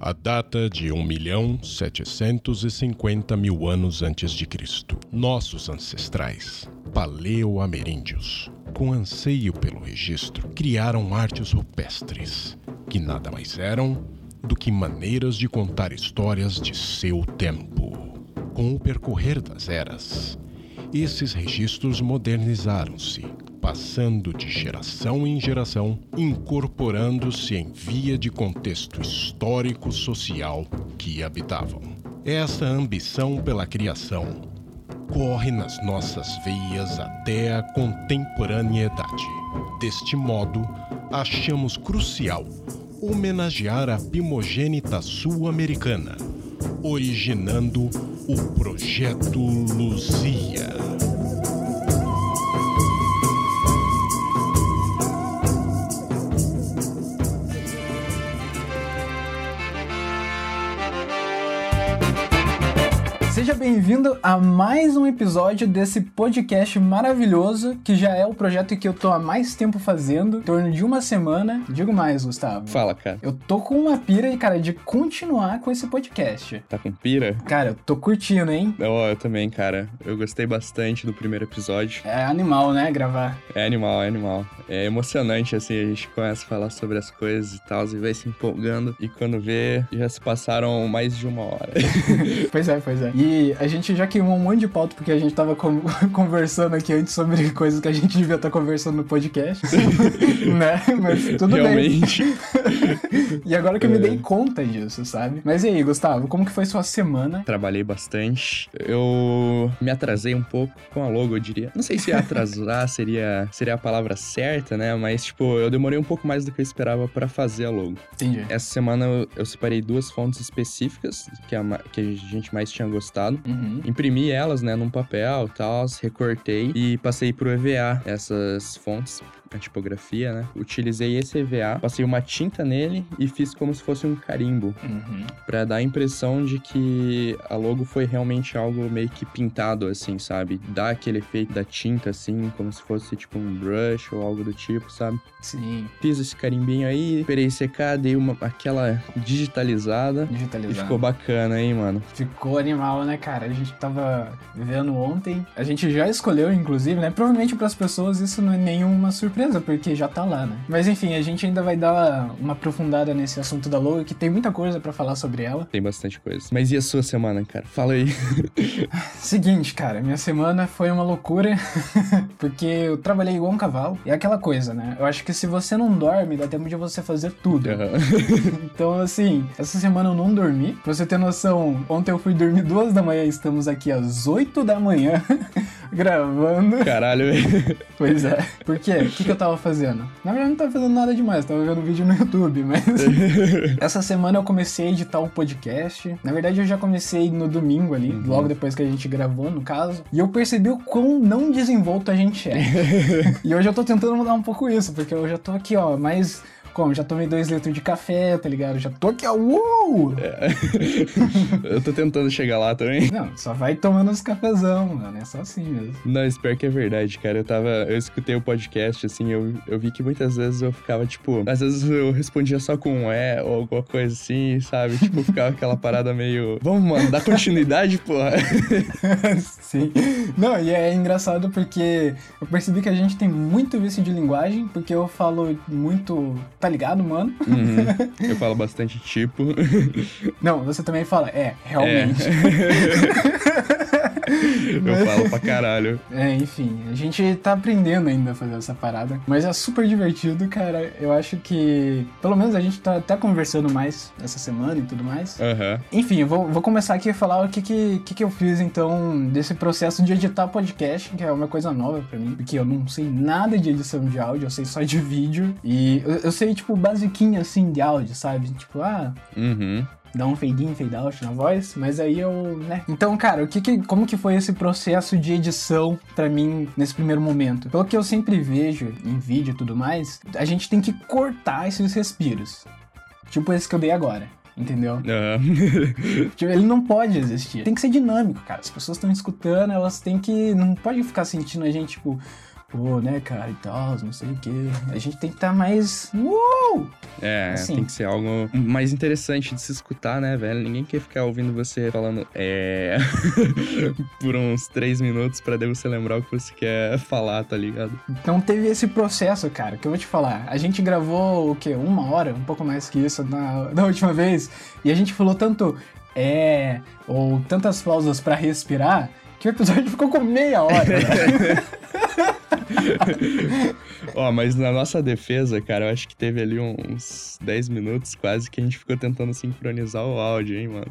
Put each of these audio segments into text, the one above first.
A data de 1 milhão 750 mil anos antes de Cristo. Nossos ancestrais, paleoameríndios, com anseio pelo registro, criaram artes rupestres, que nada mais eram do que maneiras de contar histórias de seu tempo. Com o percorrer das eras, esses registros modernizaram-se, passando de geração em geração, incorporando-se em via de contexto histórico-social que habitavam. Essa ambição pela criação corre nas nossas veias até a contemporaneidade. Deste modo, achamos crucial homenagear a primogênita sul-americana, originando o Projeto Luzia. Bem-vindo a mais um episódio desse podcast maravilhoso, que já é o projeto que eu tô há mais tempo fazendo, em torno de uma semana. Digo mais, Gustavo. Fala, cara. Eu tô com uma pira, cara, de continuar com esse podcast. Tá com pira? Cara, eu tô curtindo, hein? Oh, eu também, cara. Eu gostei bastante do primeiro episódio. É animal, né, gravar. É animal, é animal. É emocionante, assim, a gente começa a falar sobre as coisas e tal, e vai se empolgando. E quando vê, já se passaram mais de uma hora. pois é, pois é. E a gente já queimou um monte de pauta porque a gente tava conversando aqui antes sobre coisas que a gente devia estar tá conversando no podcast. né? Mas tudo Realmente. bem. e agora que eu me dei é. conta disso, sabe? Mas e aí, Gustavo, como que foi sua semana? Trabalhei bastante. Eu me atrasei um pouco com a logo, eu diria. Não sei se atrasar seria, seria a palavra certa, né? Mas, tipo, eu demorei um pouco mais do que eu esperava para fazer a logo. Entendi. Essa semana eu, eu separei duas fontes específicas que a, que a gente mais tinha gostado. Uhum. Imprimi elas, né, num papel tal, recortei e passei pro EVA essas fontes a tipografia, né? Utilizei esse EVA, passei uma tinta nele e fiz como se fosse um carimbo. Uhum. Pra dar a impressão de que a logo foi realmente algo meio que pintado, assim, sabe? Dá aquele efeito da tinta, assim, como se fosse tipo um brush ou algo do tipo, sabe? Sim. Fiz esse carimbinho aí, esperei secar, dei uma, aquela digitalizada. Digitalizada. E ficou bacana, hein, mano? Ficou animal, né, cara? A gente tava vendo ontem. A gente já escolheu, inclusive, né? Provavelmente para as pessoas isso não é nenhuma surpresa porque já tá lá, né? Mas enfim, a gente ainda vai dar uma aprofundada nesse assunto da logo, que tem muita coisa para falar sobre ela. Tem bastante coisa. Mas e a sua semana, cara? Fala aí. Seguinte, cara, minha semana foi uma loucura, porque eu trabalhei igual um cavalo. E é aquela coisa, né? Eu acho que se você não dorme, dá tempo de você fazer tudo. Uhum. então, assim, essa semana eu não dormi. Pra você ter noção, ontem eu fui dormir duas da manhã, estamos aqui às oito da manhã gravando. Caralho, velho. Pois é. Por quê? O que, que eu tava fazendo? Na verdade, não tava fazendo nada demais, tava vendo vídeo no YouTube, mas. Essa semana eu comecei a editar o um podcast. Na verdade, eu já comecei no domingo ali, uhum. logo depois que a gente gravou, no caso. E eu percebi o quão não desenvolto a gente é. e hoje eu tô tentando mudar um pouco isso, porque eu já tô aqui, ó, mais como? Já tomei dois litros de café, tá ligado? Já tô aqui, ó. Uou! É. eu tô tentando chegar lá também. Não, só vai tomando uns cafezão, mano. É só assim mesmo. Não, espero que é verdade, cara. Eu tava. Eu escutei o podcast, assim, eu, eu vi que muitas vezes eu ficava, tipo. Às vezes eu respondia só com um é ou alguma coisa assim, sabe? Tipo, ficava aquela parada meio. Vamos, mano, dá continuidade, porra. Sim. Não, e é engraçado porque eu percebi que a gente tem muito vício de linguagem, porque eu falo muito tá ligado, mano? Uhum. Eu falo bastante tipo. Não, você também fala, é, realmente. É. Eu falo pra caralho. É, enfim, a gente tá aprendendo ainda a fazer essa parada. Mas é super divertido, cara. Eu acho que, pelo menos a gente tá até conversando mais essa semana e tudo mais. Uhum. Enfim, eu vou, vou começar aqui a falar o que que, que que eu fiz, então, desse processo de editar podcast, que é uma coisa nova pra mim. Porque eu não sei nada de edição de áudio, eu sei só de vídeo. E eu, eu sei, tipo, basiquinho assim de áudio, sabe? Tipo, ah. Uhum dar um fade in, fade out na voz, mas aí eu, né? Então, cara, o que, que como que foi esse processo de edição para mim nesse primeiro momento? Pelo que eu sempre vejo em vídeo e tudo mais, a gente tem que cortar esses respiros. Tipo esse que eu dei agora. Entendeu? Uhum. tipo, ele não pode existir. Tem que ser dinâmico, cara. As pessoas estão escutando, elas têm que. Não pode ficar sentindo a gente, tipo, pô, né, cara, e tal, não sei o quê. A gente tem que estar tá mais. Uou! É, assim. tem que ser algo mais interessante de se escutar, né, velho? Ninguém quer ficar ouvindo você falando é. por uns três minutos pra daí você lembrar o que você quer falar, tá ligado? Então teve esse processo, cara, que eu vou te falar. A gente gravou o quê? Uma hora, um pouco mais que isso na, na última vez. E a gente falou tanto é, ou tantas pausas para respirar, que o episódio ficou com meia hora. Ó, mas na nossa defesa, cara, eu acho que teve ali uns 10 minutos quase que a gente ficou tentando sincronizar o áudio, hein, mano?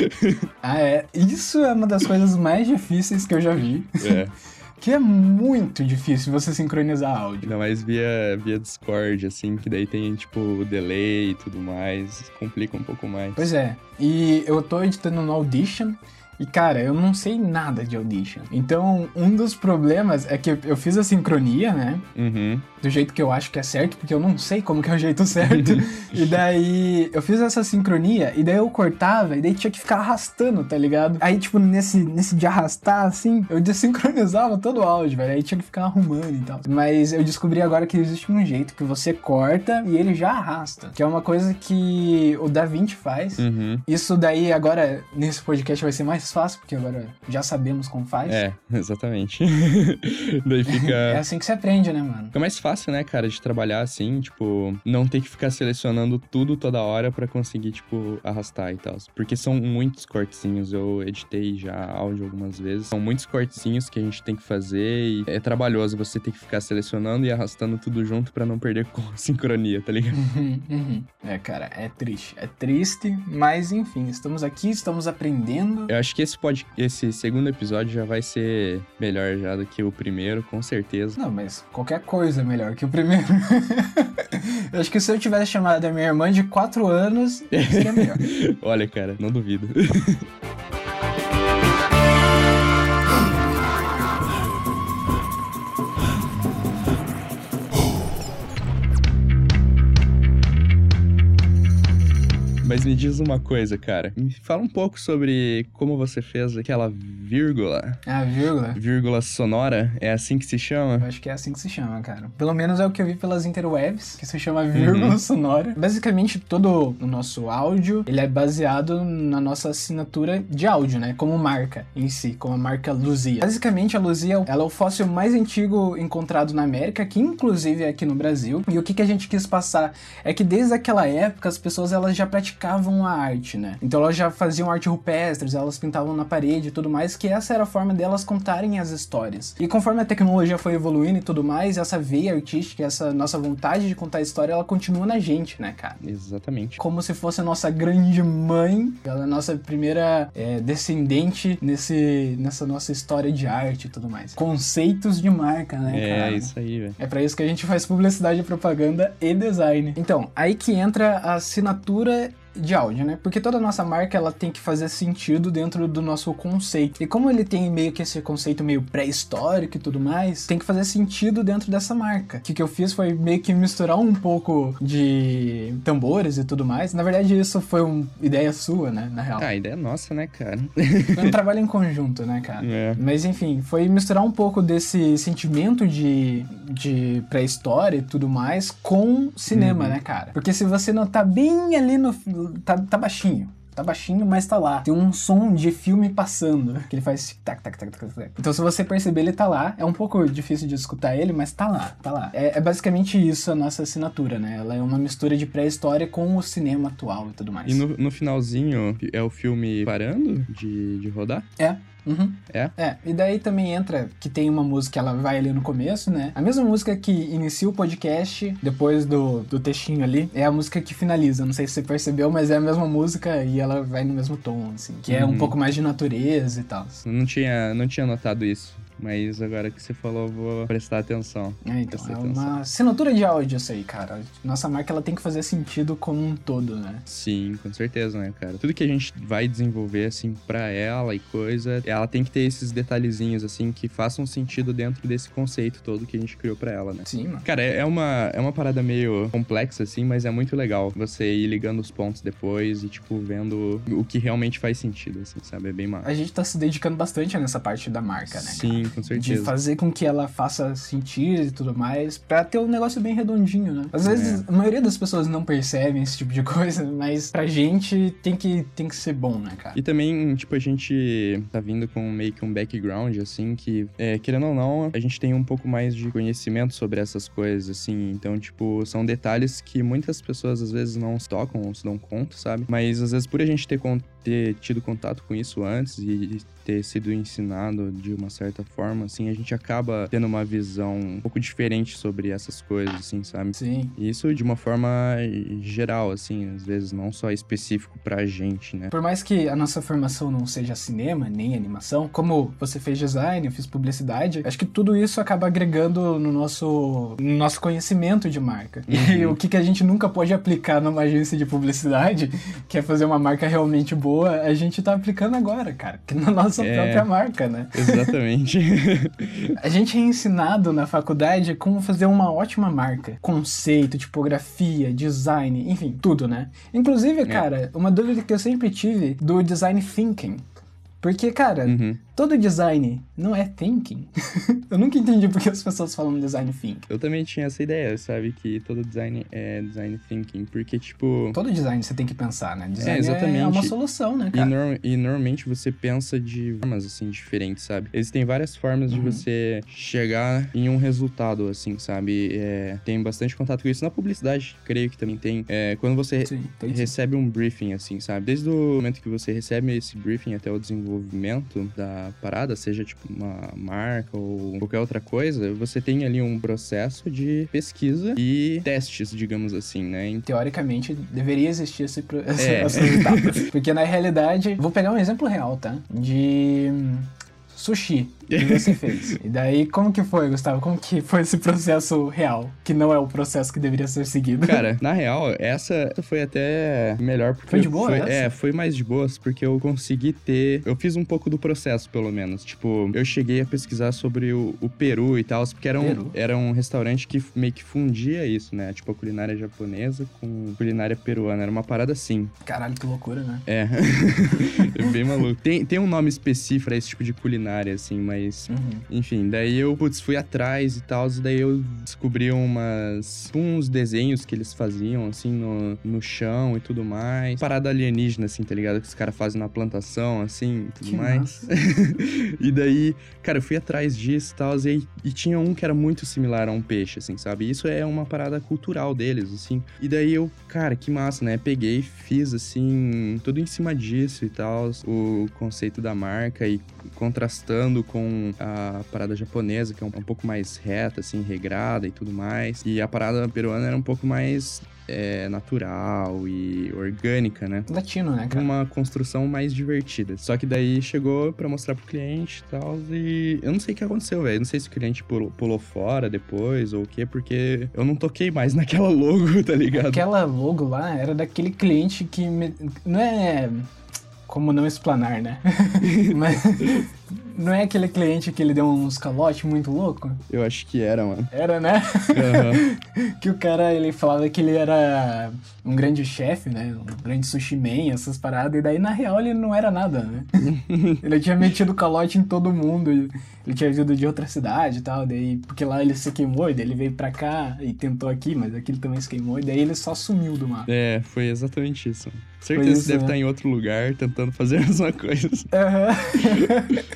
ah, é. Isso é uma das coisas mais difíceis que eu já vi. É. que é muito difícil você sincronizar áudio. Ainda mais via, via Discord, assim, que daí tem, tipo, delay e tudo mais, complica um pouco mais. Pois é, e eu tô editando no Audition, e cara, eu não sei nada de Audition. Então, um dos problemas é que eu fiz a sincronia, né? Uhum. Do jeito que eu acho que é certo, porque eu não sei como que é o jeito certo. e daí eu fiz essa sincronia, e daí eu cortava, e daí tinha que ficar arrastando, tá ligado? Aí, tipo, nesse, nesse de arrastar, assim, eu desincronizava todo o áudio, velho. Aí tinha que ficar arrumando e tal. Mas eu descobri agora que existe um jeito que você corta e ele já arrasta. Que é uma coisa que o DaVinci faz. Uhum. Isso daí agora, nesse podcast, vai ser mais mais fácil, porque agora já sabemos como faz. É, exatamente. Daí fica. é assim que se aprende, né, mano? Fica mais fácil, né, cara, de trabalhar assim, tipo, não ter que ficar selecionando tudo toda hora para conseguir, tipo, arrastar e tal. Porque são muitos cortezinhos. Eu editei já áudio algumas vezes. São muitos cortezinhos que a gente tem que fazer e é trabalhoso você ter que ficar selecionando e arrastando tudo junto para não perder com sincronia, tá ligado? Uhum, uhum. É, cara, é triste. É triste, mas enfim, estamos aqui, estamos aprendendo. Eu acho que esse, pod... esse segundo episódio já vai ser melhor já do que o primeiro, com certeza. Não, mas qualquer coisa é melhor que o primeiro. eu acho que se eu tivesse chamado a minha irmã de 4 anos, seria melhor. Olha, cara, não duvido. Mas me diz uma coisa, cara. Me fala um pouco sobre como você fez aquela vírgula. Ah, vírgula? Vírgula sonora. É assim que se chama? Eu acho que é assim que se chama, cara. Pelo menos é o que eu vi pelas interwebs, que se chama vírgula uhum. sonora. Basicamente, todo o nosso áudio, ele é baseado na nossa assinatura de áudio, né? Como marca em si, como a marca Luzia. Basicamente, a Luzia, ela é o fóssil mais antigo encontrado na América, que inclusive é aqui no Brasil. E o que, que a gente quis passar é que desde aquela época, as pessoas, elas já praticavam praticavam a arte, né? Então elas já faziam arte rupestres, elas pintavam na parede e tudo mais, que essa era a forma delas contarem as histórias. E conforme a tecnologia foi evoluindo e tudo mais, essa veia artística, essa nossa vontade de contar a história, ela continua na gente, né, cara? Exatamente. Como se fosse a nossa grande mãe, ela é a nossa primeira é, descendente nesse, nessa nossa história de arte e tudo mais. Conceitos de marca, né, é, cara? É, isso aí, velho. É pra isso que a gente faz publicidade, propaganda e design. Então, aí que entra a assinatura de áudio, né? Porque toda a nossa marca ela tem que fazer sentido dentro do nosso conceito. E como ele tem meio que esse conceito meio pré-histórico e tudo mais, tem que fazer sentido dentro dessa marca. O que, que eu fiz foi meio que misturar um pouco de tambores e tudo mais. Na verdade, isso foi uma ideia sua, né? Na real. Ah, a ideia é nossa, né, cara? Foi um trabalho em conjunto, né, cara? É. Mas enfim, foi misturar um pouco desse sentimento de, de pré-história e tudo mais com cinema, uhum. né, cara? Porque se você não tá bem ali no tá, tá baixinho. Tá baixinho, mas tá lá. Tem um som de filme passando, que ele faz tac, tac, tac, tac, tac. Então, se você perceber, ele tá lá. É um pouco difícil de escutar ele, mas tá lá, tá lá. É, é basicamente isso a nossa assinatura, né? Ela é uma mistura de pré-história com o cinema atual e tudo mais. E no, no finalzinho, é o filme parando de, de rodar? É. Uhum. É? É. E daí também entra que tem uma música, ela vai ali no começo, né? A mesma música que inicia o podcast, depois do, do textinho ali, é a música que finaliza. Não sei se você percebeu, mas é a mesma música e ela vai no mesmo tom, assim. Que uhum. é um uhum. pouco mais de natureza e tal. Não tinha, não tinha notado isso. Mas agora que você falou, vou prestar atenção. É, então, é atenção. uma assinatura de áudio isso aí, cara. Nossa marca, ela tem que fazer sentido como um todo, né? Sim, com certeza, né, cara? Tudo que a gente vai desenvolver, assim, pra ela e coisa, ela tem que ter esses detalhezinhos, assim, que façam sentido dentro desse conceito todo que a gente criou pra ela, né? Sim, mano. Cara, é uma, é uma parada meio complexa, assim, mas é muito legal você ir ligando os pontos depois e, tipo, vendo o que realmente faz sentido, assim, sabe? É bem massa. A gente tá se dedicando bastante nessa parte da marca, né? Sim, com certeza. De fazer com que ela faça sentido e tudo mais, pra ter um negócio bem redondinho, né? Às vezes, É. a maioria das pessoas não percebem esse tipo de coisa, mas pra gente tem que, tem que ser bom, né, cara? E também, tipo, a gente tá vindo com meio que um background, assim, que, é, querendo ou não, a gente tem um pouco mais de conhecimento sobre essas coisas, assim. Então, tipo, são detalhes que muitas pessoas às vezes não se tocam ou se dão conta, sabe? Mas às vezes por a gente ter, con- ter tido contato com isso antes e ter sido ensinado de uma certa forma, assim, a gente acaba tendo uma visão um pouco diferente sobre essas coisas, assim, sabe? Sim. E Isso de uma forma geral, assim, às vezes não só específico pra gente, né? Por mais que a nossa formação não seja cinema, nem animação, como você fez design, eu fiz publicidade, acho que tudo isso acaba agregando no nosso, no nosso conhecimento de marca. E Uhum. o que, que a gente nunca pode aplicar numa agência de publicidade, que é fazer uma marca realmente boa, a gente tá aplicando agora, cara. Que na nossa É. própria marca, né? Exatamente. A gente é ensinado na faculdade como fazer uma ótima marca. Conceito, tipografia, design, enfim, tudo, né? Inclusive, cara, uma dúvida que eu sempre tive do design thinking. Porque, cara, Uhum. Todo design não é thinking. eu nunca entendi porque as pessoas falam design thinking. Eu também tinha essa ideia, sabe? Que todo design é design thinking. Porque, tipo. Todo design você tem que pensar, né? Design é, exatamente. uma solução, né, E, cara? nor- e normalmente você pensa de formas, assim, diferentes, sabe? Existem várias formas de Uhum. você chegar em um resultado, assim, sabe? É, tem bastante contato com isso. Na publicidade, creio que também tem. É, quando você Sim, tem sim. recebe um briefing, assim, sabe? Desde o momento que você recebe esse briefing até o desenvolvimento da parada, seja tipo uma marca ou qualquer outra coisa, você tem ali um processo de pesquisa e testes, digamos assim, né? Então, Teoricamente, deveria existir esse, É. essas etapas. Porque na realidade, vou pegar um exemplo real, tá? De hum, sushi que você fez. E daí, como que foi, Gustavo? Como que foi esse processo real? Que não é o processo que deveria ser seguido. Cara, na real, essa foi até melhor porque Foi de boa foi? É, foi mais de boas porque eu consegui ter, eu fiz um pouco do processo pelo menos. Tipo, eu cheguei a pesquisar sobre o, o Peru e tal, porque era um, Peru? era um restaurante que meio que fundia isso, né? Tipo a culinária japonesa com culinária peruana, era uma parada assim. Caralho, que loucura, né? É. É bem maluco. Tem, tem um nome específico pra esse tipo de culinária assim, mas Uhum. enfim, daí eu, putz, fui atrás e tal, e daí eu descobri umas. uns desenhos que eles faziam, assim, no, no chão e tudo mais. Parada alienígena, assim, tá ligado? Que os caras fazem na plantação, assim, e tudo Que mais. e daí, cara, eu fui atrás disso e tal, e, tinha um que era muito similar a um peixe, assim, sabe? Isso é uma parada cultural deles, assim. E daí eu, cara, que massa, né? Peguei, fiz, assim, tudo em cima disso e tal, o conceito da marca e contrastando com a parada japonesa, que é um, um pouco mais reta, assim, regrada e tudo mais. E a parada peruana era um pouco mais é, natural e orgânica, né? Latino, né, cara? Uma construção mais divertida. Só que daí chegou pra mostrar pro cliente e tal. E eu não sei o que aconteceu, velho. Não sei se o cliente pulou, pulou fora depois ou o quê, porque eu não toquei mais naquela logo, tá ligado? Aquela logo lá era daquele cliente que. me- Não é. Como não explanar, né? Mas. Não é aquele cliente que ele deu uns calotes muito louco? Eu acho que era, mano. Era, né? Aham. que o cara, ele falava que ele era um grande chefe, né? Um grande sushi man, essas paradas. E daí, na real, ele não era nada, né? ele tinha metido calote em todo mundo. Ele tinha vindo de outra cidade e tal. Daí, porque lá ele se queimou, e daí ele veio pra cá e tentou aqui, mas aqui ele também se queimou. E daí ele só sumiu do mapa. É, foi exatamente isso. Certeza isso, que deve né? estar em outro lugar tentando fazer a mesma coisa. Aham.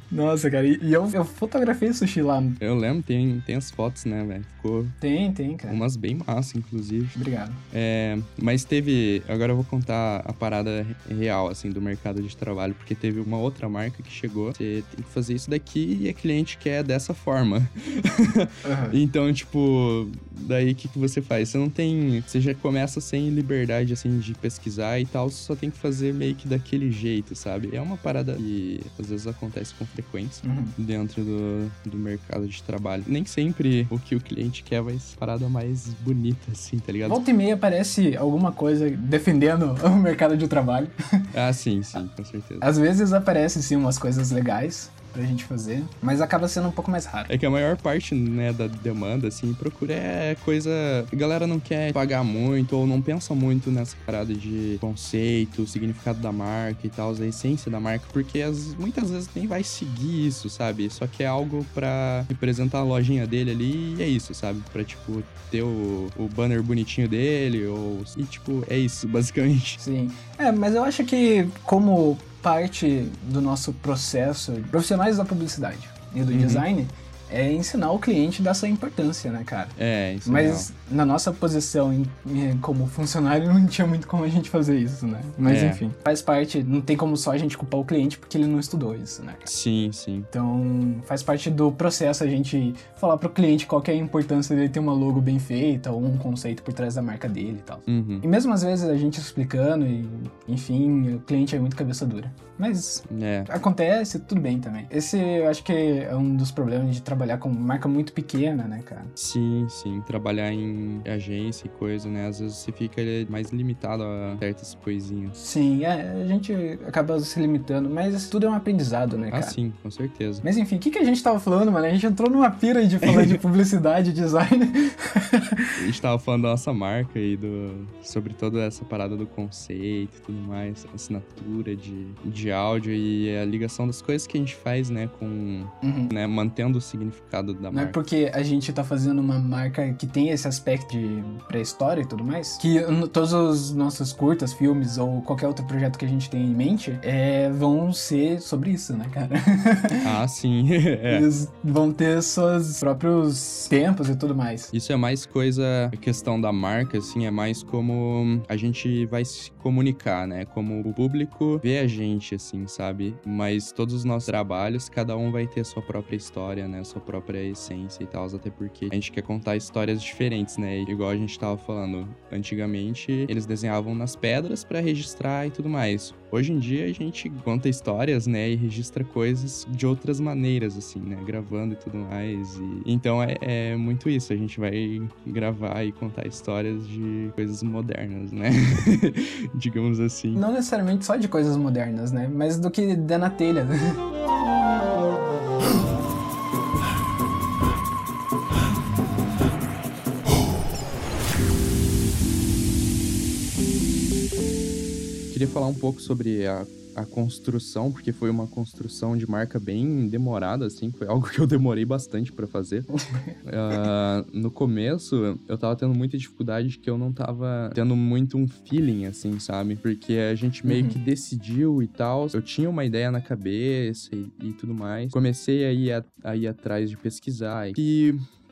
Nossa, cara, e eu, eu fotografei sushi lá. Eu lembro, tem, tem as fotos, né, velho? Ficou Tem, tem, cara. umas bem massa, inclusive. Obrigado. É, mas teve. Agora eu vou contar a parada real, assim, do mercado de trabalho, porque teve uma outra marca que chegou. Você tem que fazer isso daqui e a cliente quer dessa forma. Aham. Então, tipo, daí o que, que você faz? Você não tem. Você já começa sem liberdade, assim, de pesquisar e tal, você só tem que fazer meio que daquele jeito, sabe? É uma parada que às vezes acontece com frequência Uhum. dentro do, do mercado de trabalho. Nem sempre o que o cliente quer vai ser parada mais bonita, assim, tá ligado? Volta e meia aparece alguma coisa defendendo o mercado de trabalho. Ah, sim, sim, com certeza. Às vezes aparece sim umas coisas legais, pra gente fazer, mas acaba sendo um pouco mais raro. É que a maior parte, né, da demanda, assim, procura é coisa. A galera não quer pagar muito ou não pensa muito nessa parada de conceito, significado da marca e tal, a essência da marca, porque as, muitas vezes nem vai seguir isso, sabe? Só que é algo pra representar a lojinha dele ali e é isso, sabe? Pra, tipo, ter o, o banner bonitinho dele ou. E, tipo, é isso, basicamente. Sim. É, mas eu acho que como parte do nosso processo, profissionais da publicidade e do uhum. design, é ensinar o cliente dessa importância, né, cara? É, isso Mas é na nossa posição em, em, como funcionário não tinha muito como a gente fazer isso, né? Mas é. enfim, faz parte, não tem como só a gente culpar o cliente porque ele não estudou isso, né? Sim, sim. Então, faz parte do processo a gente falar pro cliente qual é a importância dele ter uma logo bem feita ou um conceito por trás da marca dele e tal. Uhum. E mesmo às vezes a gente explicando e, enfim, o cliente é muito cabeça dura. Mas é. acontece, tudo bem também. Esse eu acho que é um dos problemas de trabalhar com marca muito pequena, né, cara? Sim, sim. Trabalhar em agência e coisa, né? Às vezes você fica mais limitado a certas coisinhas. Sim, é, a gente acaba se limitando, mas tudo é um aprendizado, né, ah, cara? Ah, sim, com certeza. Mas enfim, o que, que a gente tava falando, mano? A gente entrou numa pira de falar de publicidade, design. a gente tava falando da nossa marca e do, sobre toda essa parada do conceito e tudo mais, assinatura de, de áudio e a ligação das coisas que a gente faz, né, com, uhum. né, mantendo o significado da Não marca. é porque a gente tá fazendo uma marca que tem esse aspecto de pré-história e tudo mais, que todos os nossos curtas, filmes ou qualquer outro projeto que a gente tem em mente é, vão ser sobre isso, né, cara? Ah, sim. é. Eles vão ter seus próprios tempos e tudo mais. Isso é mais coisa, questão da marca, assim, é mais como a gente vai se comunicar, né? Como o público vê a gente, assim, sabe? Mas todos os nossos trabalhos, cada um vai ter sua própria história, né? Sua própria essência e tal, até porque a gente quer contar histórias diferentes, né? Igual a gente tava falando, antigamente eles desenhavam nas pedras para registrar e tudo mais. Hoje em dia a gente conta histórias, né, e registra coisas de outras maneiras, assim, né, gravando e tudo mais. E... Então é, é muito isso, a gente vai gravar e contar histórias de coisas modernas, né? Digamos assim. Não necessariamente só de coisas modernas, né? Mas do que der na telha. queria falar um pouco sobre a, a construção, porque foi uma construção de marca bem demorada, assim, foi algo que eu demorei bastante para fazer. uh, no começo, eu tava tendo muita dificuldade que eu não tava tendo muito um feeling, assim, sabe? Porque a gente meio uhum. que decidiu e tal, eu tinha uma ideia na cabeça e, e tudo mais. Comecei a ir, a, a ir atrás de pesquisar e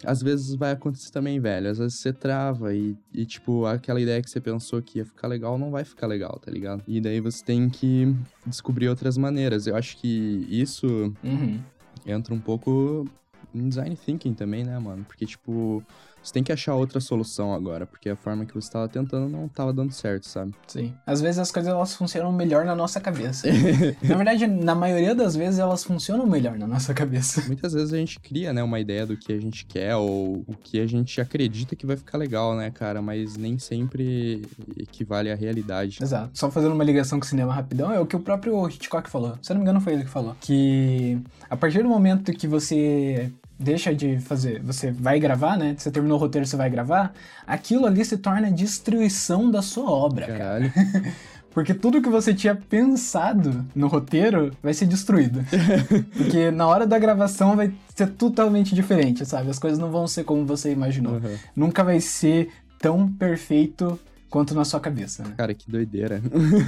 às vezes vai acontecer também, velho. Às vezes você trava e, e, tipo, aquela ideia que você pensou que ia ficar legal não vai ficar legal, tá ligado? E daí você tem que descobrir outras maneiras. Eu acho que isso uhum. entra um pouco em design thinking também, né, mano? Porque, tipo, você tem que achar outra solução agora, porque a forma que você estava tentando não estava dando certo, sabe? Sim. Às vezes as coisas elas funcionam melhor na nossa cabeça. na verdade, na maioria das vezes elas funcionam melhor na nossa cabeça. Muitas vezes a gente cria, né, uma ideia do que a gente quer ou o que a gente acredita que vai ficar legal, né, cara? Mas nem sempre equivale à realidade. Exato. Só fazendo uma ligação com o cinema rapidão, é o que o próprio Hitchcock falou. Se eu não me engano, foi ele que falou. Que a partir do momento que você deixa de fazer, você vai gravar, né? Você terminou o roteiro, você vai gravar, aquilo ali se torna destruição da sua obra, Caralho. cara. Porque tudo que você tinha pensado no roteiro vai ser destruído. Porque na hora da gravação vai ser totalmente diferente, sabe? As coisas não vão ser como você imaginou. Uhum. Nunca vai ser tão perfeito quanto na sua cabeça, né? Cara, que doideira.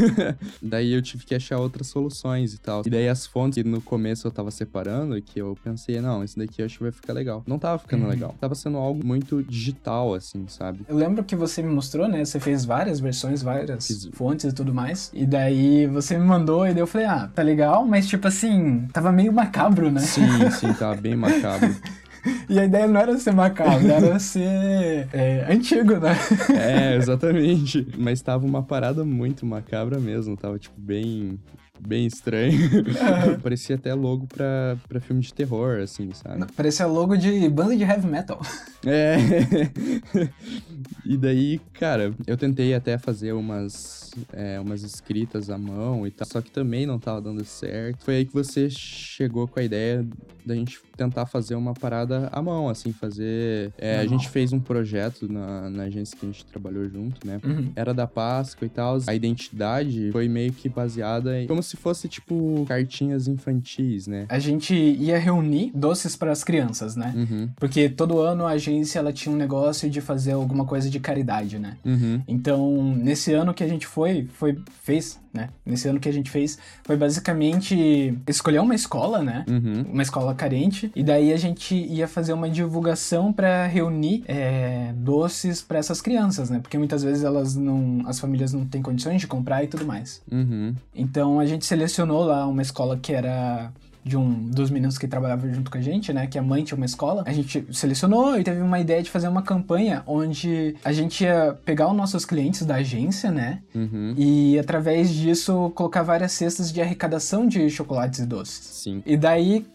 daí eu tive que achar outras soluções e tal. E daí as fontes que no começo eu tava separando, que eu pensei, não, esse daqui eu acho que vai ficar legal. Não tava ficando uhum. legal. Tava sendo algo muito digital, assim, sabe? Eu lembro que você me mostrou, né? Você fez várias versões, várias Fiz... fontes e tudo mais. E daí você me mandou e daí eu falei, ah, tá legal, mas tipo assim, tava meio macabro, né? Sim, sim, tava bem macabro. E a ideia não era ser macabro, era ser é, antigo, né? É, exatamente. Mas tava uma parada muito macabra mesmo. Tava, tipo, bem bem estranho. Parecia até logo pra, pra filme de terror, assim, sabe? Parecia logo de banda de heavy metal. É. e daí, cara, eu tentei até fazer umas, é, umas escritas à mão e tal, só que também não tava dando certo. Foi aí que você chegou com a ideia da gente tentar fazer uma parada à mão, assim, fazer. É, a gente fez um projeto na, na agência que a gente trabalhou junto, né? Uhum. Era da Páscoa e tal. A identidade foi meio que baseada em. Como se fosse, tipo, cartinhas infantis, né? A gente ia reunir doces para as crianças, né? Uhum. Porque todo ano a agência ela tinha um negócio de fazer alguma coisa de caridade, né? Uhum. Então, nesse ano que a gente foi, foi fez, né? Nesse ano que a gente fez, foi basicamente escolher uma escola, né? Uhum. Uma escola carente. E daí a gente ia fazer uma divulgação para reunir é, doces para essas crianças, né? Porque muitas vezes elas não. As famílias não têm condições de comprar e tudo mais. Uhum. Então a gente selecionou lá uma escola que era de um dos meninos que trabalhava junto com a gente, né? Que a mãe tinha uma escola. A gente selecionou e teve uma ideia de fazer uma campanha onde a gente ia pegar os nossos clientes da agência, né? Uhum. E através disso colocar várias cestas de arrecadação de chocolates e doces. Sim. E daí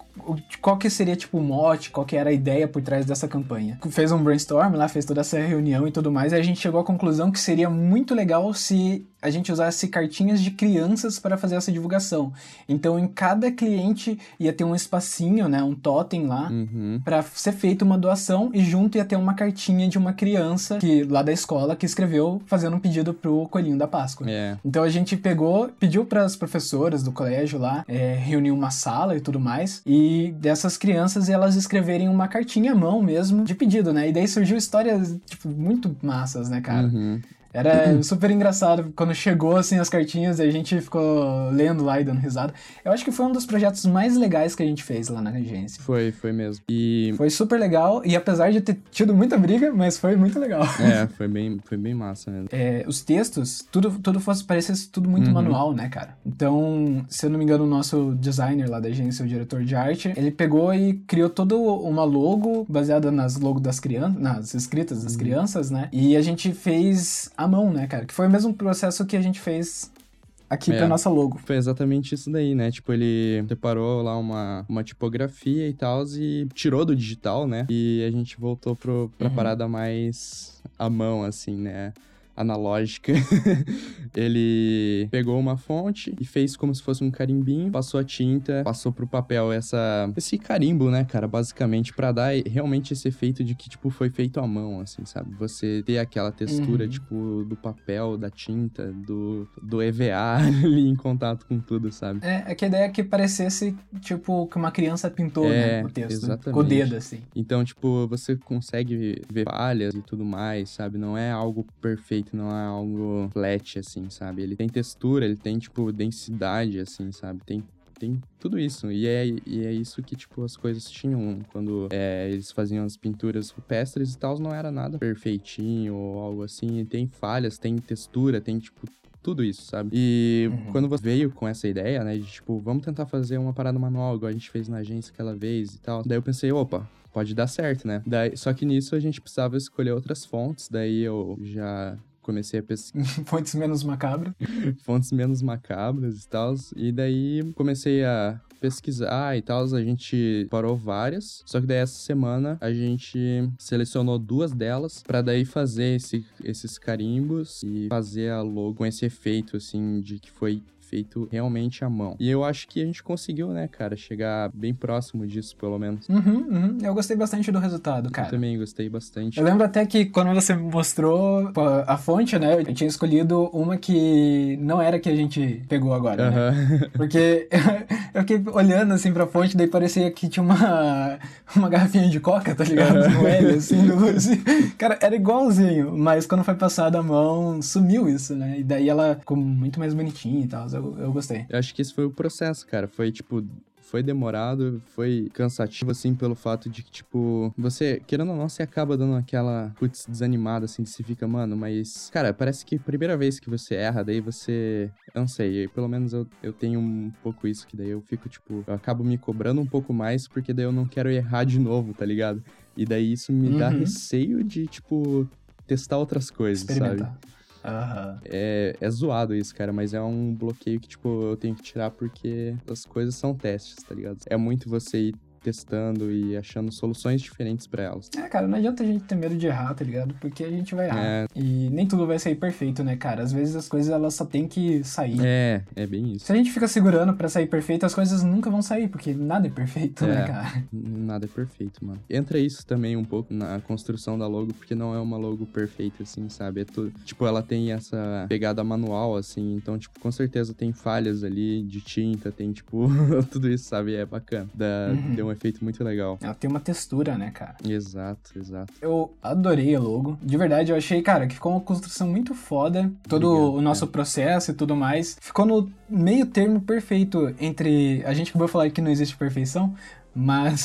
qual que seria, tipo, o mote, qual que era a ideia por trás dessa campanha. Fez um brainstorm lá, fez toda essa reunião e tudo mais, e a gente chegou à conclusão que seria muito legal se a gente usasse cartinhas de crianças para fazer essa divulgação. Então, em cada cliente ia ter um espacinho, né, um totem lá, uhum. para ser feita uma doação e junto ia ter uma cartinha de uma criança que lá da escola que escreveu fazendo um pedido pro coelhinho da Páscoa. É. Então a gente pegou, pediu para as professoras do colégio lá, é, reuniu uma sala e tudo mais, e dessas crianças elas escreverem uma cartinha à mão mesmo de pedido, né? E daí surgiu histórias tipo muito massas, né, cara? Uhum. Era super engraçado quando chegou assim as cartinhas e a gente ficou lendo lá e dando risada. Eu acho que foi um dos projetos mais legais que a gente fez lá na agência. Foi, foi mesmo. E foi super legal e apesar de ter tido muita briga, mas foi muito legal. É, foi bem, foi bem massa mesmo. É, os textos, tudo, tudo fosse parecesse tudo muito uhum. manual, né, cara? Então, se eu não me engano, o nosso designer lá da agência, o diretor de arte, ele pegou e criou toda uma logo baseada nas logos das crianças, nas escritas das uhum. crianças, né? E a gente fez a mão, né, cara? Que foi o mesmo processo que a gente fez aqui é, pra nossa logo. Foi exatamente isso daí, né? Tipo, ele preparou lá uma, uma tipografia e tal, e tirou do digital, né? E a gente voltou pro, pra uhum. parada mais à mão, assim, né? Analógica. ele pegou uma fonte e fez como se fosse um carimbinho, passou a tinta, passou pro papel essa esse carimbo, né, cara, basicamente para dar realmente esse efeito de que tipo foi feito à mão, assim, sabe? Você ter aquela textura uhum. tipo do papel, da tinta, do do EVA ali em contato com tudo, sabe? É, é que a ideia é que parecesse tipo que uma criança pintou, é, né, o texto, exatamente. com o dedo assim. Então, tipo, você consegue ver falhas e tudo mais, sabe? Não é algo perfeito não é algo flat, assim, sabe? Ele tem textura, ele tem, tipo, densidade, assim, sabe? Tem tem tudo isso. E é, e é isso que, tipo, as coisas tinham quando é, eles faziam as pinturas rupestres e tal, não era nada perfeitinho ou algo assim. Tem falhas, tem textura, tem, tipo, tudo isso, sabe? E uhum. quando você veio com essa ideia, né, de tipo, vamos tentar fazer uma parada manual, igual a gente fez na agência aquela vez e tal. Daí eu pensei, opa, pode dar certo, né? Daí, só que nisso a gente precisava escolher outras fontes, daí eu já comecei a pesquisar. Fontes menos macabras. Fontes menos macabras e tal. E daí comecei a pesquisar e tal, a gente parou várias. Só que daí essa semana a gente selecionou duas delas para daí fazer esse, esses carimbos e fazer a logo com esse efeito assim de que foi feito realmente à mão. E eu acho que a gente conseguiu, né, cara, chegar bem próximo disso, pelo menos. Uhum, uhum. Eu gostei bastante do resultado, cara. Eu também gostei bastante. Eu lembro até que quando você mostrou a fonte, né, eu tinha escolhido uma que não era que a gente pegou agora, uhum. né? Porque eu fiquei olhando assim pra fonte, daí parecia que tinha uma, uma garrafinha de coca, tá ligado? Um L, assim, no, assim. Cara, era igualzinho, mas quando foi passado a mão, sumiu isso, né? E daí ela ficou muito mais bonitinha e tal eu, eu gostei. Eu acho que esse foi o processo, cara. Foi tipo foi demorado, foi cansativo, assim, pelo fato de que, tipo, você, querendo ou não, você acaba dando aquela, putz, desanimada, assim, que você fica, mano, mas, cara, parece que a primeira vez que você erra, daí você, eu não sei, pelo menos eu, eu tenho um pouco isso, que daí eu fico, tipo, eu acabo me cobrando um pouco mais, porque daí eu não quero errar de novo, tá ligado? E daí isso me uhum. dá receio de, tipo, testar outras coisas, sabe? Uhum. É, é zoado isso, cara, mas é um bloqueio que, tipo, eu tenho que tirar porque as coisas são testes, tá ligado? É muito você ir testando e achando soluções diferentes para elas. É, cara, não adianta a gente ter medo de errar, tá ligado? Porque a gente vai errar. É. E nem tudo vai sair perfeito, né, cara? Às vezes as coisas elas só tem que sair. É, é bem isso. Se a gente fica segurando para sair perfeito, as coisas nunca vão sair, porque nada é perfeito, né, é, né, cara? Nada é perfeito, mano. Entra isso também um pouco na construção da logo, porque não é uma logo perfeita, assim, sabe? É tudo, tipo, ela tem essa pegada manual, assim, então, tipo, com certeza tem falhas ali de tinta, tem, tipo, tudo isso, sabe? É bacana. Dá, uhum. Deu um efeito muito legal. Ela tem uma textura, né, cara? Exato, exato. Eu adorei a logo. De verdade, eu achei, cara, que ficou uma construção muito foda. Todo Obrigado, o nosso processo e tudo mais. Ficou no meio termo perfeito entre. A gente vai falar que não existe perfeição, mas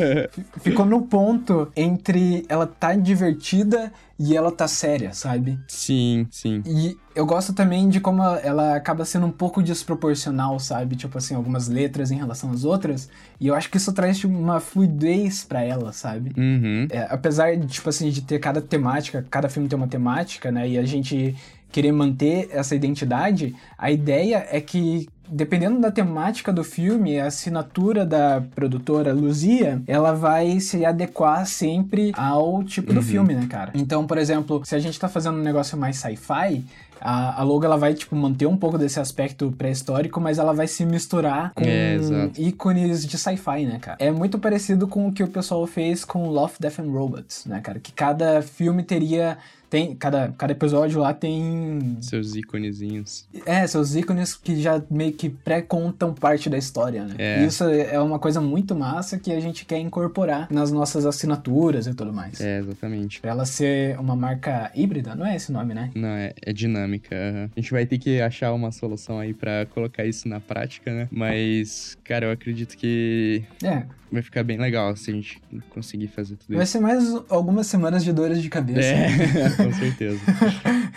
ficou no ponto entre ela tá divertida e ela tá séria, sabe? Sim, sim. E eu gosto também de como ela acaba sendo um pouco desproporcional, sabe? Tipo assim, algumas letras em relação às outras. E eu acho que isso traz tipo, uma fluidez para ela, sabe? Uhum. É, apesar de, tipo assim, de ter cada temática, cada filme tem uma temática, né? E a gente querer manter essa identidade, a ideia é que dependendo da temática do filme, a assinatura da produtora Luzia, ela vai se adequar sempre ao tipo uhum. do filme, né, cara? Então, por exemplo, se a gente tá fazendo um negócio mais sci-fi, a, a logo ela vai tipo manter um pouco desse aspecto pré-histórico, mas ela vai se misturar com é, ícones de sci-fi, né, cara? É muito parecido com o que o pessoal fez com Love, Death and Robots, né, cara? Que cada filme teria tem cada, cada episódio lá tem seus íconezinhos. É, seus ícones que já meio que pré-contam parte da história, né? É. Isso é uma coisa muito massa que a gente quer incorporar nas nossas assinaturas e tudo mais. É, exatamente. Pra ela ser uma marca híbrida, não é esse nome, né? Não, é, é dinâmica. A gente vai ter que achar uma solução aí para colocar isso na prática, né? Mas, cara, eu acredito que é. Vai ficar bem legal se a gente conseguir fazer tudo isso. Vai ser mais algumas semanas de dores de cabeça. É. com certeza.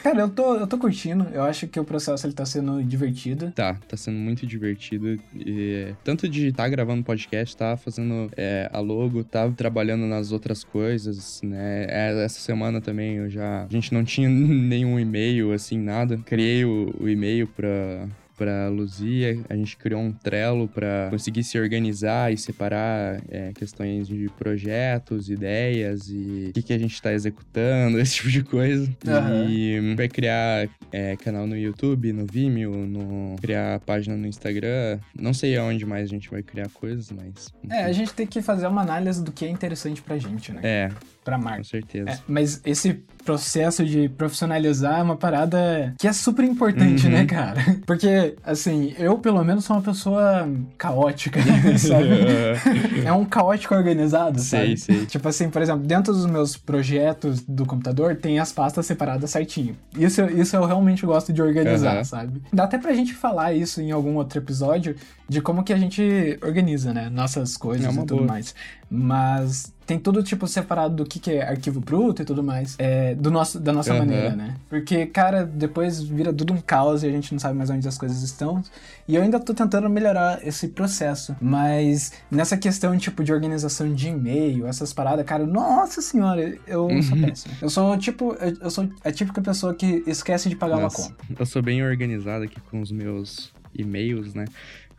Cara, eu tô, eu tô curtindo. Eu acho que o processo ele tá sendo divertido. Tá, tá sendo muito divertido. E, tanto de estar tá gravando podcast, tá fazendo é, a logo, tá trabalhando nas outras coisas, né? É, essa semana também eu já. A gente não tinha nenhum e-mail, assim, nada. Criei o, o e-mail pra para Luzia, a gente criou um Trello para conseguir se organizar e separar é, questões de projetos, ideias e o que, que a gente está executando, esse tipo de coisa. Uhum. E vai criar é, canal no YouTube, no Vimeo, no criar página no Instagram. Não sei aonde mais a gente vai criar coisas, mas. É, a gente tem que fazer uma análise do que é interessante pra gente, né? É. Pra marca. Com certeza. É, mas esse processo de profissionalizar é uma parada que é super importante, né, uhum. né, cara? Porque, assim, eu pelo menos sou uma pessoa caótica, sabe? é um caótico organizado, sei, sabe? Sei. Tipo assim, por exemplo, dentro dos meus projetos do computador tem as pastas separadas certinho. Isso, isso eu realmente gosto de organizar, uhum. sabe? Dá até pra gente falar isso em algum outro episódio de como que a gente organiza, né, nossas coisas é e tudo boa. mais. Mas tem tudo, tipo, separado do que, que é arquivo bruto e tudo mais. É, do nosso, da nossa uhum. maneira, né? Porque, cara, depois vira tudo um caos e a gente não sabe mais onde as coisas estão. E eu ainda tô tentando melhorar esse processo. Mas nessa questão, tipo, de organização de e-mail, essas paradas, cara, nossa senhora, eu uhum. sou péssimo. Eu sou, tipo, eu sou a típica pessoa que esquece de pagar nossa, uma conta. Eu sou bem organizado aqui com os meus e-mails, né?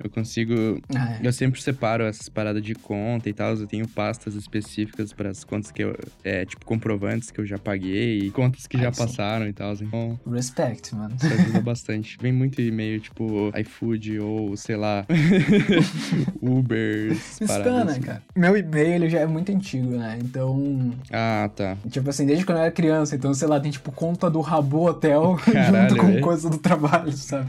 Eu consigo. Ah, é. Eu sempre separo essas paradas de conta e tal. Eu tenho pastas específicas para as contas que eu. É, tipo, comprovantes que eu já paguei e contas que já passaram e tal. Então. Respect, mano. Isso ajuda bastante. Vem muito e-mail, tipo, iFood ou, sei lá, Uber. Spana, assim. cara. Meu e-mail ele já é muito antigo, né? Então. Ah, tá. Tipo assim, desde quando eu era criança. Então, sei lá, tem tipo conta do Rabo Hotel Caralho, junto com é? coisa do trabalho, sabe?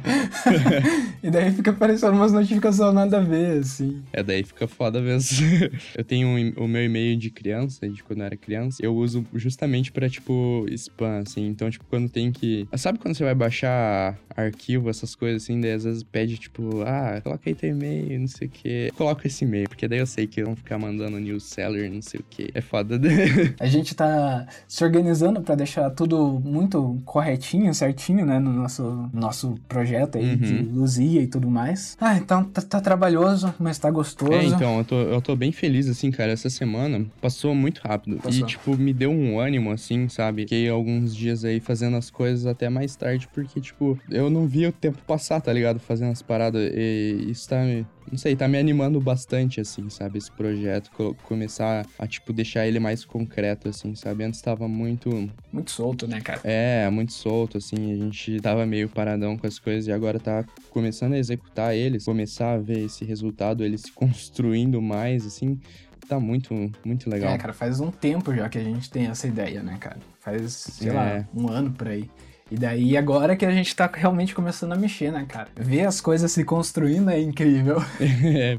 E daí fica aparecendo umas notificações nada a ver, assim. É, daí fica foda mesmo. eu tenho um, o meu e-mail de criança, de quando eu era criança, eu uso justamente pra, tipo, spam, assim. Então, tipo, quando tem que. Sabe quando você vai baixar arquivo, essas coisas assim, daí às vezes pede, tipo, ah, coloca aí teu e-mail, não sei o quê. Coloca esse e-mail, porque daí eu sei que vão ficar mandando newsseller, não sei o quê. É foda. a gente tá se organizando pra deixar tudo muito corretinho, certinho, né, no nosso, nosso projeto aí uhum. de Luzia e tudo mais. Ah, então tá, tá, trabalhoso, mas tá gostoso. É, então, eu tô, eu tô bem feliz, assim, cara. Essa semana passou muito rápido. Passou. E, tipo, me deu um ânimo, assim, sabe? Fiquei alguns dias aí fazendo as coisas até mais tarde, porque, tipo, eu não via o tempo passar, tá ligado? Fazendo as paradas. E isso tá me não sei, tá me animando bastante, assim, sabe? Esse projeto, começar a, tipo, deixar ele mais concreto, assim, sabe? Antes tava muito. Muito solto, né, cara? É, muito solto, assim. A gente tava meio paradão com as coisas e agora tá começando a executar eles, começar a ver esse resultado, ele se construindo mais, assim. Tá muito, muito legal. É, cara, faz um tempo já que a gente tem essa ideia, né, cara? Faz, sei é. lá, um ano por aí. E daí agora que a gente tá realmente começando a mexer, né, cara? Ver as coisas se construindo é incrível. é,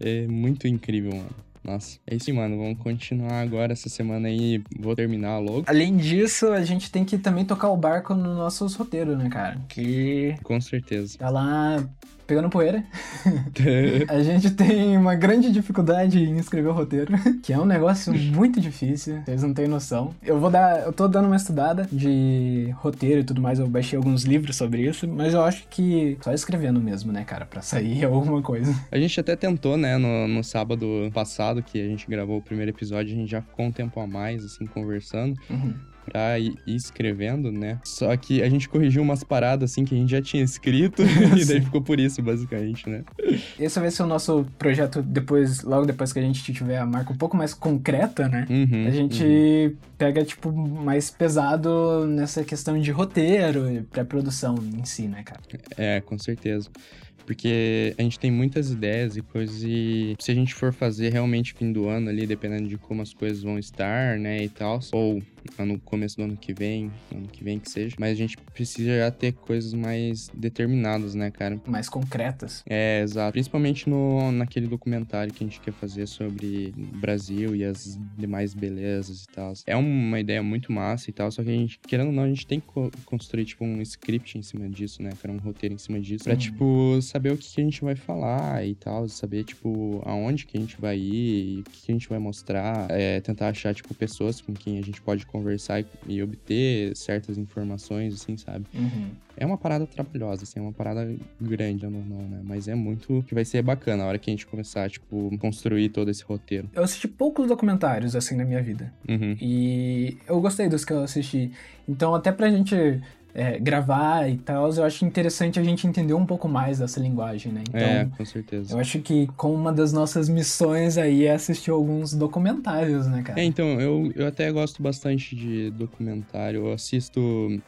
é muito incrível, mano. Nossa, é isso, mano. Vamos continuar agora essa semana aí. Vou terminar logo. Além disso, a gente tem que também tocar o barco nos nossos roteiros, né, cara? Que. Com certeza. Tá lá pegando poeira. a gente tem uma grande dificuldade em escrever o roteiro, que é um negócio muito difícil, vocês não têm noção. Eu vou dar, eu tô dando uma estudada de roteiro e tudo mais, eu baixei alguns livros sobre isso, mas eu acho que só escrevendo mesmo, né, cara, para sair alguma coisa. A gente até tentou, né, no, no sábado passado que a gente gravou o primeiro episódio, a gente já ficou um tempo a mais assim conversando. Uhum pra ir escrevendo, né? Só que a gente corrigiu umas paradas assim que a gente já tinha escrito e daí ficou por isso, basicamente, né? Esse vai ser o nosso projeto depois, logo depois que a gente tiver a marca um pouco mais concreta, né? Uhum, a gente uhum. pega, tipo, mais pesado nessa questão de roteiro e pré-produção em si, né, cara? É, com certeza porque a gente tem muitas ideias e coisas e se a gente for fazer realmente fim do ano ali, dependendo de como as coisas vão estar, né, e tal, ou no começo do ano que vem, ano que vem que seja, mas a gente precisa já ter coisas mais determinadas, né, cara? Mais concretas. É, exato. Principalmente no, naquele documentário que a gente quer fazer sobre o Brasil e as demais belezas e tal. É uma ideia muito massa e tal, só que a gente, querendo ou não, a gente tem que construir, tipo, um script em cima disso, né, cara? Um roteiro em cima disso, pra, tipo, saber o que, que a gente vai falar e tal, saber, tipo, aonde que a gente vai ir, o que, que a gente vai mostrar, é, tentar achar, tipo, pessoas com quem a gente pode conversar e, e obter certas informações, assim, sabe? Uhum. É uma parada trabalhosa, assim, é uma parada grande, não, não, né? Mas é muito que vai ser bacana a hora que a gente começar, tipo, construir todo esse roteiro. Eu assisti poucos documentários, assim, na minha vida. Uhum. E eu gostei dos que eu assisti. Então, até pra gente é, gravar e tal, eu acho interessante a gente entender um pouco mais dessa linguagem, né? Então, é, com certeza. Eu acho que com uma das nossas missões aí é assistir alguns documentários, né, cara? É, então, eu, eu até gosto bastante de documentário. Eu assisto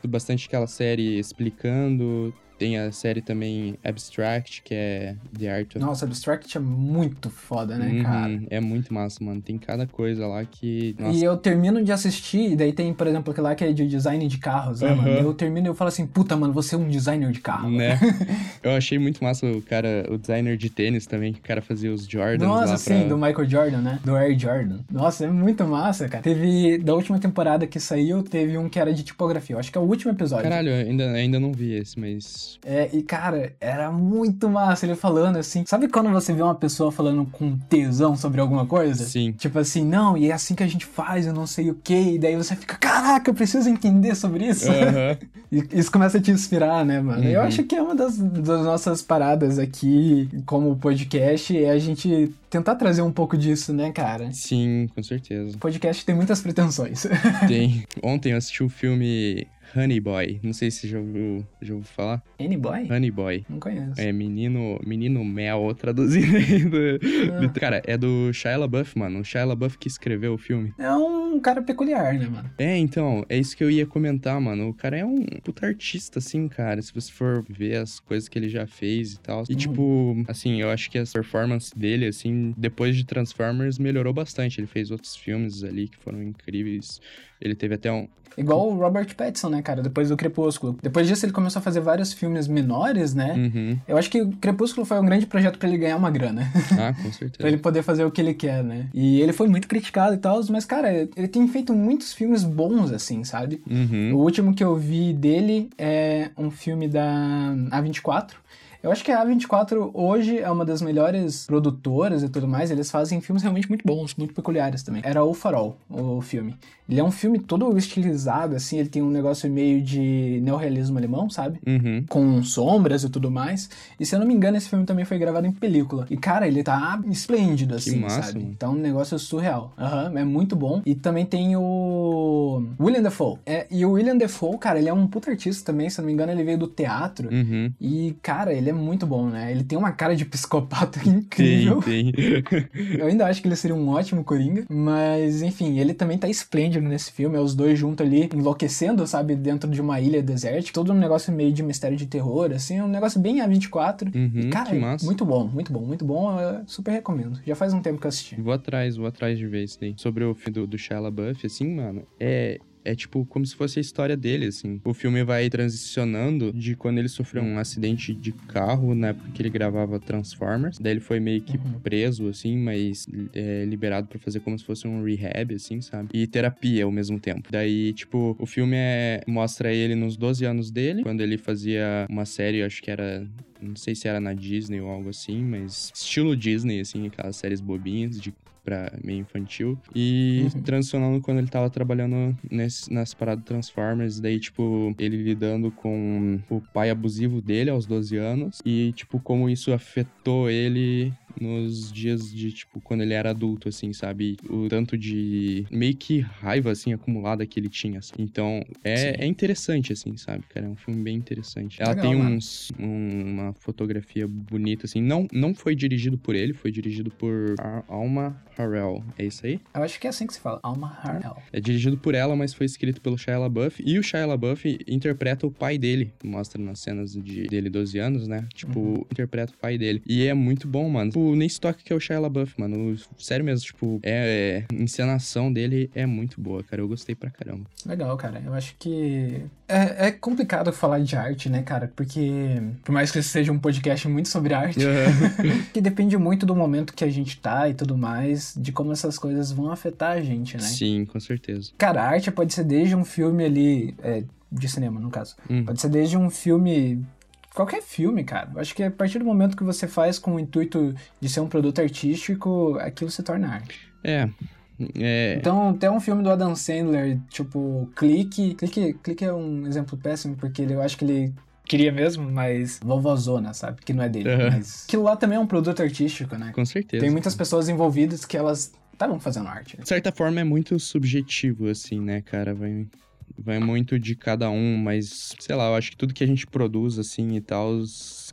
bastante aquela série explicando tem a série também Abstract, que é The Art of... Nossa, Abstract é muito foda, né, uhum, cara? É muito massa, mano. Tem cada coisa lá que... Nossa. E eu termino de assistir, e daí tem, por exemplo, aquele lá que é de design de carros, né, uhum. mano? Eu termino e eu falo assim, puta, mano, você é um designer de carro. Né? eu achei muito massa o cara, o designer de tênis também, que o cara fazia os Jordans Nossa, sim, pra... do Michael Jordan, né? Do Air Jordan. Nossa, é muito massa, cara. Teve, da última temporada que saiu, teve um que era de tipografia. Eu acho que é o último episódio. Caralho, ainda, ainda não vi esse, mas é, e cara, era muito massa ele falando assim. Sabe quando você vê uma pessoa falando com tesão sobre alguma coisa? Sim. Tipo assim, não, e é assim que a gente faz, eu não sei o que. E daí você fica, caraca, eu preciso entender sobre isso. Uhum. e isso começa a te inspirar, né, mano? Uhum. Eu acho que é uma das, das nossas paradas aqui, como podcast, é a gente tentar trazer um pouco disso, né, cara? Sim, com certeza. O podcast tem muitas pretensões. Tem. Ontem eu assisti o um filme Honey Boy. Não sei se já ouviu, já ouviu falar. Honey Boy? Honey Boy. Não conheço. É menino, menino mel, traduzindo aí. Do, ah. do, cara, é do Shia LaBeouf, mano. O Shia LaBeouf que escreveu o filme. É um cara peculiar, né, mano? É, então, é isso que eu ia comentar, mano. O cara é um puta artista, assim, cara. Se você for ver as coisas que ele já fez e tal. E, Uhum. tipo, assim, eu acho que a performance dele, assim, depois de Transformers, melhorou bastante. Ele fez outros filmes ali que foram incríveis. Ele teve até um. Igual o Robert Pattinson, né, cara? Depois do Crepúsculo. Depois disso, ele começou a fazer vários filmes menores, né? Uhum. Eu acho que o Crepúsculo foi um grande projeto pra ele ganhar uma grana. Ah, com pra certeza. ele poder fazer o que ele quer, né? E ele foi muito criticado e tal, mas, cara, ele tem feito muitos filmes bons, assim, sabe? Uhum. O último que eu vi dele é um filme da A24. Eu acho que a A24 hoje é uma das melhores produtoras e tudo mais. Eles fazem filmes realmente muito bons, muito peculiares também. Era O Farol, o filme. Ele é um filme todo estilizado, assim. Ele tem um negócio meio de neorrealismo alemão, sabe? Uhum. com sombras e tudo mais. E se eu não me engano, esse filme também foi gravado em película. E, cara, ele tá esplêndido, assim, massa, sabe? mano. Tá um negócio surreal. Aham, é muito bom. E também tem o William Dafoe. É, e o William Dafoe, cara, ele é um puta artista também, se eu não me engano, ele veio do teatro. Uhum. E, cara, ele é muito bom, né? Ele tem uma cara de psicopata Tem, incrível. tem. Eu ainda acho que ele seria um ótimo Coringa, mas enfim, ele também tá esplêndido nesse filme, é os dois juntos ali enlouquecendo, sabe, dentro de uma ilha desértica, todo um negócio meio de mistério de terror, assim, um negócio bem A24. Uhum, e, cara, muito bom, muito bom, muito bom, eu super recomendo. Já faz um tempo que eu assisti. Vou atrás, vou atrás de ver isso daí. Sobre o filme do, do Shia LaBeouf, assim, mano, é... É tipo como se fosse a história dele, assim. O filme vai transicionando de quando ele sofreu um acidente de carro, na época que ele gravava Transformers. Daí ele foi meio que Uhum. preso, assim, mas é, liberado pra fazer como se fosse um rehab, assim, sabe? E terapia ao mesmo tempo. Daí, tipo, o filme é, mostra ele nos 12 anos dele, quando ele fazia uma série, acho que era não sei se era na Disney ou algo assim, mas estilo Disney, assim, aquelas séries bobinhas de pra meio infantil. E Uhum. transicionando quando ele tava trabalhando nesse, nas paradas Transformers, daí, tipo, ele lidando com o pai abusivo dele aos 12 anos e, tipo, como isso afetou ele nos dias de, tipo, quando ele era adulto, assim, sabe? O tanto de meio que raiva, assim, acumulada que ele tinha, assim. Então, é, é interessante, assim, sabe, cara? É um filme bem interessante. Ela Legal, tem uns, um- uma fotografia bonita, assim. Não, não foi dirigido por ele, foi dirigido por Ar- Alma Harrell. É isso aí? Eu acho que é assim que se fala, Alma Harnell. É dirigido por ela, mas foi escrito pelo Shia LaBeouf. E o Shia LaBeouf interpreta o pai dele. Mostra nas cenas de, dele 12 anos, né? Tipo, interpreta o pai dele. E é muito bom, mano. Tipo, nem se toca que é o Shia LaBeouf, mano. Sério mesmo, tipo, é, é- a encenação dele é muito boa, cara. Eu gostei pra caramba. Legal, cara. Eu acho que é, é complicado falar de arte, né, cara? Porque, por mais que esse seja um podcast muito sobre arte, que depende muito do momento que a gente tá e tudo mais, de como essas coisas vão afetar a gente, né? Sim, com certeza. Cara, a arte pode ser desde um filme ali, é, de cinema, no caso. Hum. Pode ser desde um filme. Qualquer filme, cara. Acho que a partir do momento que você faz com o intuito de ser um produto artístico, aquilo se torna arte. É. É. Então, tem um filme do Adam Sandler, tipo, Clique. Clique, Clique é um exemplo péssimo, porque ele, eu acho que ele queria mesmo, mas vovozona, sabe? Que não é dele. Aham. Mas aquilo lá também é um produto artístico, né? Com certeza. Tem muitas pessoas envolvidas que elas estavam fazendo arte. né? De certa forma é muito subjetivo, assim, né, cara? Vai, vai muito de cada um, mas, sei lá, eu acho que tudo que a gente produz, assim, e tal,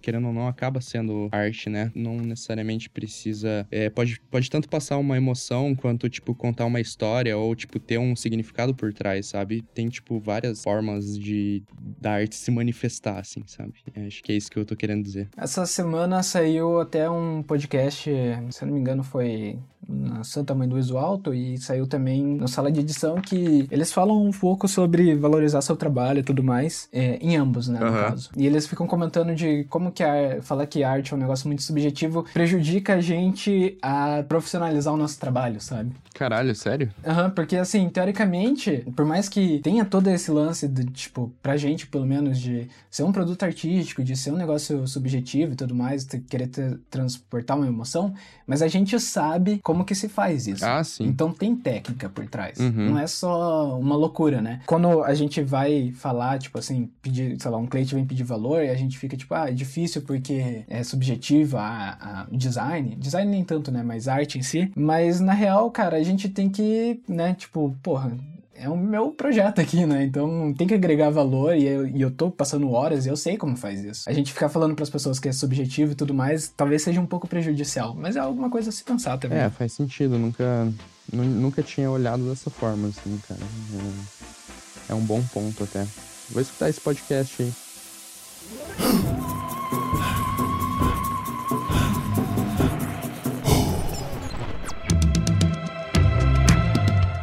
querendo ou não, acaba sendo arte, né? Não necessariamente precisa. é, pode, pode tanto passar uma emoção quanto, tipo, contar uma história ou, tipo, ter um significado por trás, sabe? Tem, tipo, várias formas de da arte se manifestar, assim, sabe? Acho que é isso que eu tô querendo dizer. Essa semana saiu até um podcast, se não me engano foi na Santa Mãe do Iso Alto e saiu também na sala de edição que eles falam um pouco sobre valorizar seu trabalho e tudo mais, é, em ambos, né, no Aham. caso. E eles ficam comentando de como que a, falar que arte é um negócio muito subjetivo prejudica a gente a profissionalizar o nosso trabalho, sabe? Caralho, sério? Aham, porque assim, teoricamente, por mais que tenha todo esse lance de, tipo, pra gente, pelo menos, de ser um produto artístico, de ser um negócio subjetivo e tudo mais, querer ter- transportar uma emoção, mas a gente sabe como que se faz isso. Ah, sim. Então tem técnica por trás. Uhum. Não é só uma loucura, né? Quando a gente vai falar, tipo assim, pedir, sei lá, um cliente vem pedir valor e a gente fica tipo, ah, é difícil porque é subjetivo a, a design. Design nem tanto, né? Mas arte em si. Mas na real, cara, a gente tem que, né, tipo, porra. É o meu projeto aqui, né? Então tem que agregar valor e eu, e eu tô passando horas e eu sei como faz isso. A gente ficar falando pras pessoas que é subjetivo e tudo mais, talvez seja um pouco prejudicial, mas é alguma coisa a se pensar também. É, faz sentido. Nunca, Nu- Nunca tinha olhado dessa forma, assim, cara. É, é um bom ponto até. Vou escutar esse podcast aí.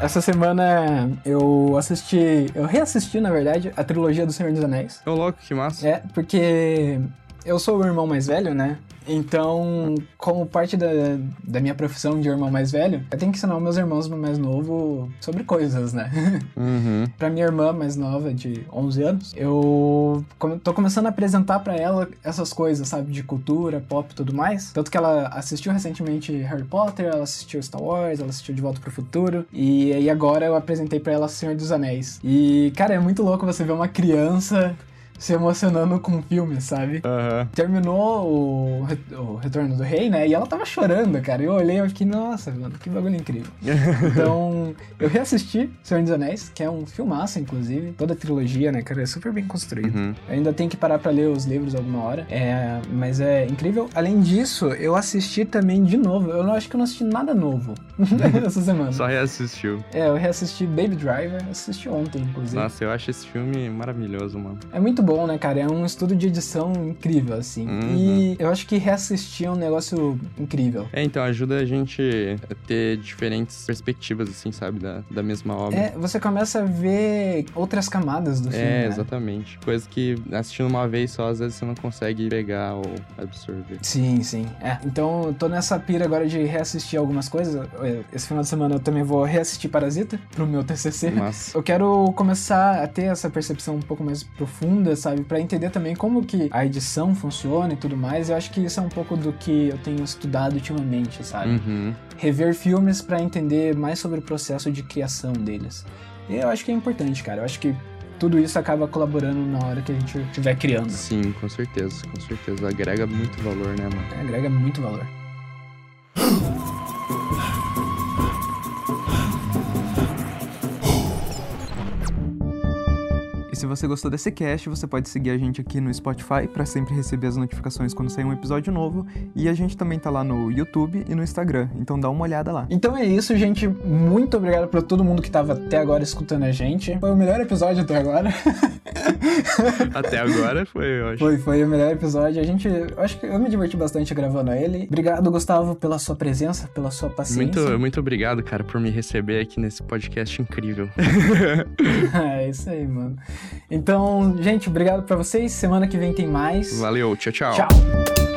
Essa semana eu assisti, eu reassisti, na verdade, a trilogia do Senhor dos Anéis. Ô, louco, que massa. É, porque eu sou o irmão mais velho, né? Então, como parte da, da minha profissão de irmão mais velho, eu tenho que ensinar os meus irmãos mais novos sobre coisas, né? Uhum. pra minha irmã mais nova, de 11 anos, eu tô começando a apresentar pra ela essas coisas, sabe? De cultura, pop e tudo mais. Tanto que ela assistiu recentemente Harry Potter, ela assistiu Star Wars, ela assistiu De Volta pro Futuro. E aí agora eu apresentei pra ela Senhor dos Anéis. E, cara, é muito louco você ver uma criança se emocionando com o filme, sabe? Aham. Terminou o, o Retorno do Rei, né? E ela tava chorando, cara. Eu olhei e fiquei, nossa, mano, que bagulho incrível. Então, eu reassisti Senhor dos Anéis, que é um filmaço, inclusive. Toda a trilogia, né, cara? É super bem construído. Uhum. Ainda tem que parar pra ler os livros alguma hora. É, mas é incrível. Além disso, eu assisti também de novo. Eu não acho que eu não assisti nada novo essa semana. Só reassistiu. É, eu reassisti Baby Driver, assisti ontem, inclusive. Nossa, eu acho esse filme maravilhoso, mano. É muito bom, né, cara? É um estudo de edição incrível, assim. Uhum. E eu acho que reassistir é um negócio incrível. É, então ajuda a gente a ter diferentes perspectivas, assim, sabe, da, da mesma obra. É, você começa a ver outras camadas do filme. É, né? exatamente. Coisa que assistindo uma vez só, às vezes você não consegue pegar ou absorver. Sim, sim. É. Então, eu tô nessa pira agora de reassistir algumas coisas. Esse final de semana eu também vou reassistir Parasita pro meu TCC. Eu quero começar a ter essa percepção um pouco mais profunda, sabe? Pra entender também como que a edição funciona e tudo mais. Eu acho que isso é um pouco do que eu tenho estudado ultimamente, sabe? uhum. Rever filmes pra entender mais sobre o processo de criação deles. E eu acho que é importante, cara. Eu acho que tudo isso acaba colaborando na hora que a gente estiver criando. Sim, com certeza, com certeza. Agrega muito valor, né, mano? Agrega muito valor. Se você gostou desse cast, você pode seguir a gente aqui no Spotify para sempre receber as notificações quando sair um episódio novo. E a gente também tá lá no YouTube e no Instagram, então dá uma olhada lá. Então é isso, gente. Muito obrigado pra todo mundo que tava até agora escutando a gente. Foi o melhor episódio até agora. Até agora foi, eu acho. Foi, foi o melhor episódio. A gente, eu acho que eu me diverti bastante gravando ele. Obrigado, Gustavo, pela sua presença, pela sua paciência. Muito, muito obrigado, cara, por me receber aqui nesse podcast incrível. é isso aí, mano. Então, gente, obrigado pra vocês. Semana que vem tem mais. Valeu, tchau, tchau. Tchau.